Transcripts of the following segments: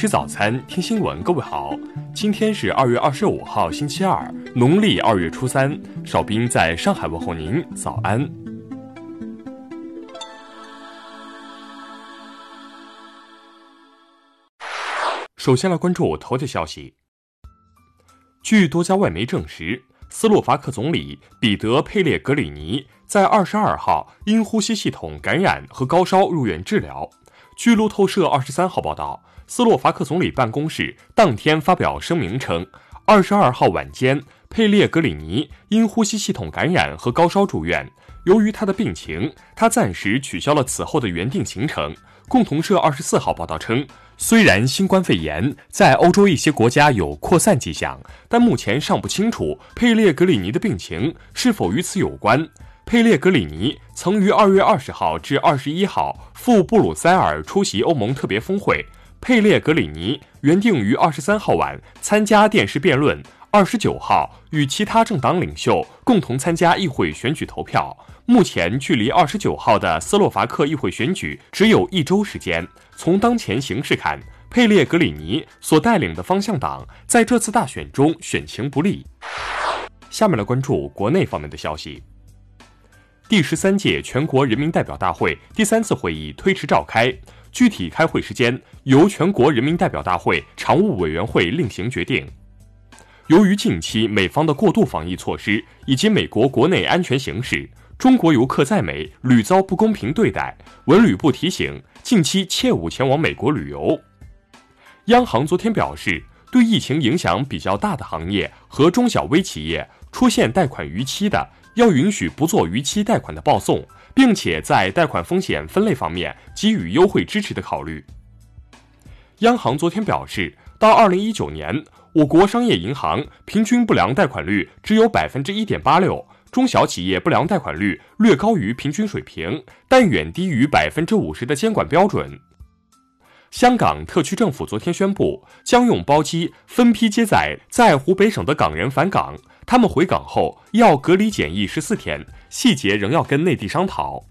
吃早餐，听新闻。各位好，今天是二月二十五号，星期二，农历二月初三。少兵在上海问候您，早安。首先来关注头条消息。据多家外媒证实，斯洛伐克总理彼得·佩列格里尼在二十二号因呼吸系统感染和高烧入院治疗。据路透社二十三号报道，斯洛伐克总理办公室当天发表声明称，二十二号晚间，佩列格里尼因呼吸系统感染和高烧住院。由于他的病情，他暂时取消了此后的原定行程。共同社二十四号报道称，虽然新冠肺炎在欧洲一些国家有扩散迹象，但目前尚不清楚佩列格里尼的病情是否与此有关。佩列格里尼曾于二月二十号至二十一号赴布鲁塞尔出席欧盟特别峰会。佩列格里尼原定于二十三号晚参加电视辩论，二十九号与其他政党领袖共同参加议会选举投票。目前距离二十九号的斯洛伐克议会选举只有一周时间。从当前形势看，佩列格里尼所带领的方向党在这次大选中选情不利。下面来关注国内方面的消息。第十三届全国人民代表大会第三次会议推迟召开，具体开会时间由全国人民代表大会常务委员会另行决定。由于近期美方的过度防疫措施以及美国国内安全形势，中国游客在美屡遭不公平对待。文旅部提醒，近期切勿前往美国旅游。央行昨天表示，对疫情影响比较大的行业和中小微企业出现贷款逾期的。要允许不做逾期贷款的报送，并且在贷款风险分类方面给予优惠支持的考虑。央行昨天表示，到二零一九年，我国商业银行平均不良贷款率只有百分之一点八六，中小企业不良贷款率略高于平均水平，但远低于百分之五十的监管标准。香港特区政府昨天宣布，将用包机分批接载在湖北省的港人返港。他们回港后要隔离检疫十四天，细节仍要跟内地商讨。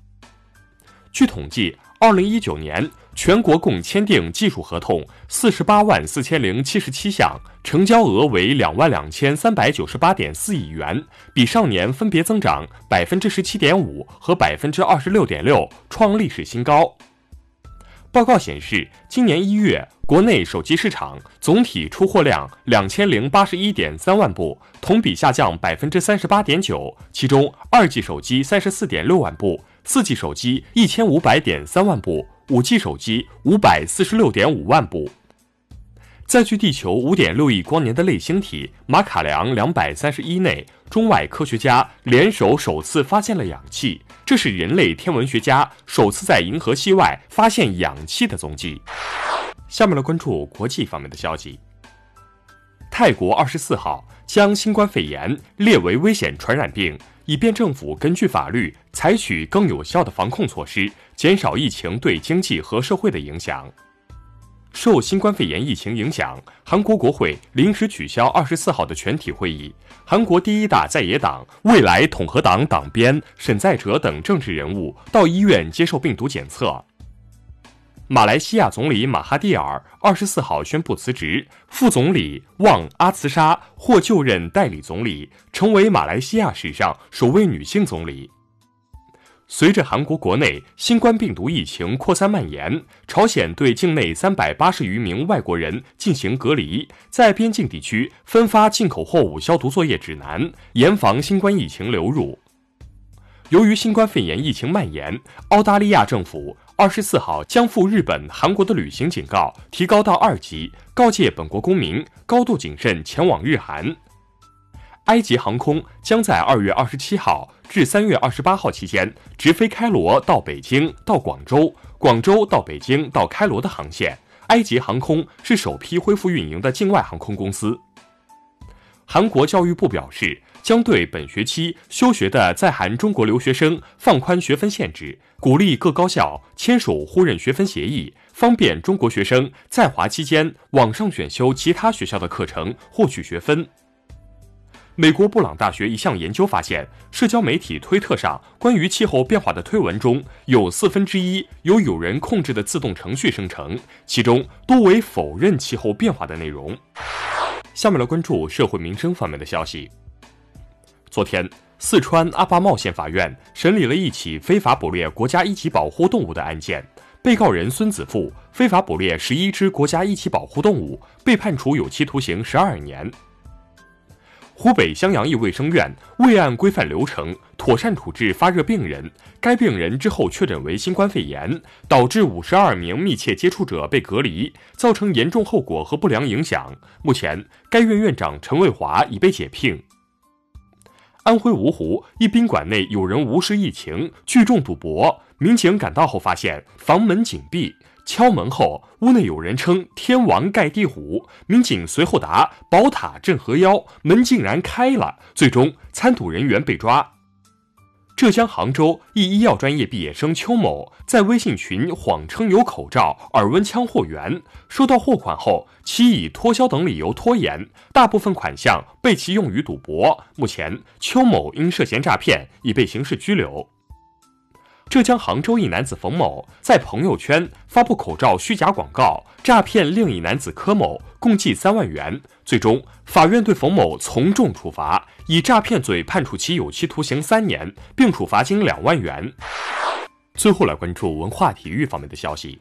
据统计，二零一九年全国共签订技术合同四十八万四千零七十七项，成交额为两万两千三百九十八点四亿元，比上年分别增长百分之十七点五和百分之二十六点六，创历史新高。报告显示，今年一月。国内手机市场总体出货量两千零八十一点三万部，同比下降百分之三十八点九。其中，二 G 手机三十四点六万部，四 G 手机一千五百点三万部，五 G 手机五百四十六点五万部。在距地球五点六亿光年的类星体马卡良两百三十一内，中外科学家联手首次发现了氧气，这是人类天文学家首次在银河系外发现氧气的踪迹。下面来关注国际方面的消息。泰国二十四号将新冠肺炎列为危险传染病，以便政府根据法律采取更有效的防控措施，减少疫情对经济和社会的影响。受新冠肺炎疫情影响，韩国国会临时取消二十四号的全体会议。韩国第一大在野党未来统合党党鞭沈在哲等政治人物到医院接受病毒检测。马来西亚总理马哈蒂尔二十四号宣布辞职，副总理旺阿茨莎获就任代理总理，成为马来西亚史上首位女性总理。随着韩国国内新冠病毒疫情扩散蔓延，朝鲜对境内三百八十余名外国人进行隔离，在边境地区分发进口货物消毒作业指南，严防新冠疫情流入。由于新冠肺炎疫情蔓延，澳大利亚政府二十四号将赴日本、韩国的旅行警告提高到二级，告诫本国公民高度谨慎前往日韩。埃及航空将在二月二十七号至三月二十八号期间直飞开罗到北京到广州、广州到北京到开罗的航线。埃及航空是首批恢复运营的境外航空公司。韩国教育部表示。将对本学期休学的在韩中国留学生放宽学分限制，鼓励各高校签署互认学分协议，方便中国学生在华期间网上选修其他学校的课程，获取学分。美国布朗大学一项研究发现，社交媒体推特上关于气候变化的推文中有四分之一由有人控制的自动程序生成，其中多为否认气候变化的内容。下面来关注社会民生方面的消息。昨天，四川阿坝茂县法院审理了一起非法捕猎国家一级保护动物的案件，被告人孙子富非法捕猎十一只国家一级保护动物，被判处有期徒刑十二年。湖北襄阳一卫生院未按规范流程妥善处置发热病人，该病人之后确诊为新冠肺炎，导致五十二名密切接触者被隔离，造成严重后果和不良影响。目前，该院院长陈卫华已被解聘。安徽芜湖一宾馆内有人无视疫情聚众赌博，民警赶到后发现房门紧闭。敲门后，屋内有人称“天王盖地虎”，民警随后答“宝塔镇河妖”，门竟然开了，最终参赌人员被抓。浙江杭州一医药专业毕业生邱某在微信群谎称有口罩、耳温枪货源，收到货款后，其以脱销等理由拖延，大部分款项被其用于赌博。目前，邱某因涉嫌诈骗已被刑事拘留。浙江杭州一男子冯某在朋友圈发布口罩虚假广告，诈骗另一男子柯某共计三万元。最终，法院对冯某从重处罚，以诈骗罪判处其有期徒刑三年，并处罚金两万元。最后来关注文化体育方面的消息。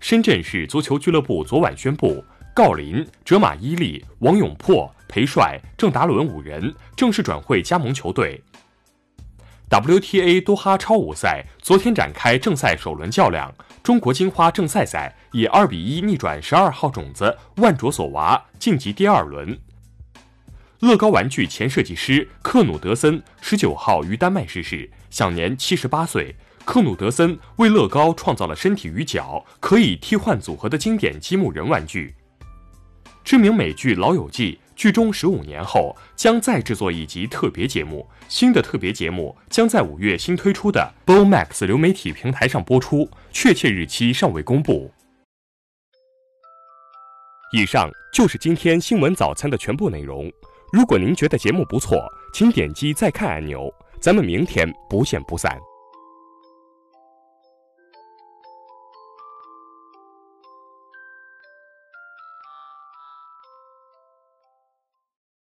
深圳市足球俱乐部昨晚宣布，郜林、哲马伊利、王永珀、裴帅、郑达伦五人正式转会加盟球队。WTA 多哈超五赛昨天展开正赛首轮较量，中国金花郑赛赛以二比一逆转十二号种子万卓索娃晋级第二轮。乐高玩具前设计师克努德森十九号于丹麦逝世，享年七十八岁。克努德森为乐高创造了身体与脚可以替换组合的经典积木人玩具。知名美剧《老友记》。剧中十五年后将再制作一集特别节目，新的特别节目将在五月新推出的 b o Max 流媒体平台上播出，确切日期尚未公布。以上就是今天新闻早餐的全部内容。如果您觉得节目不错，请点击再看按钮。咱们明天不见不散。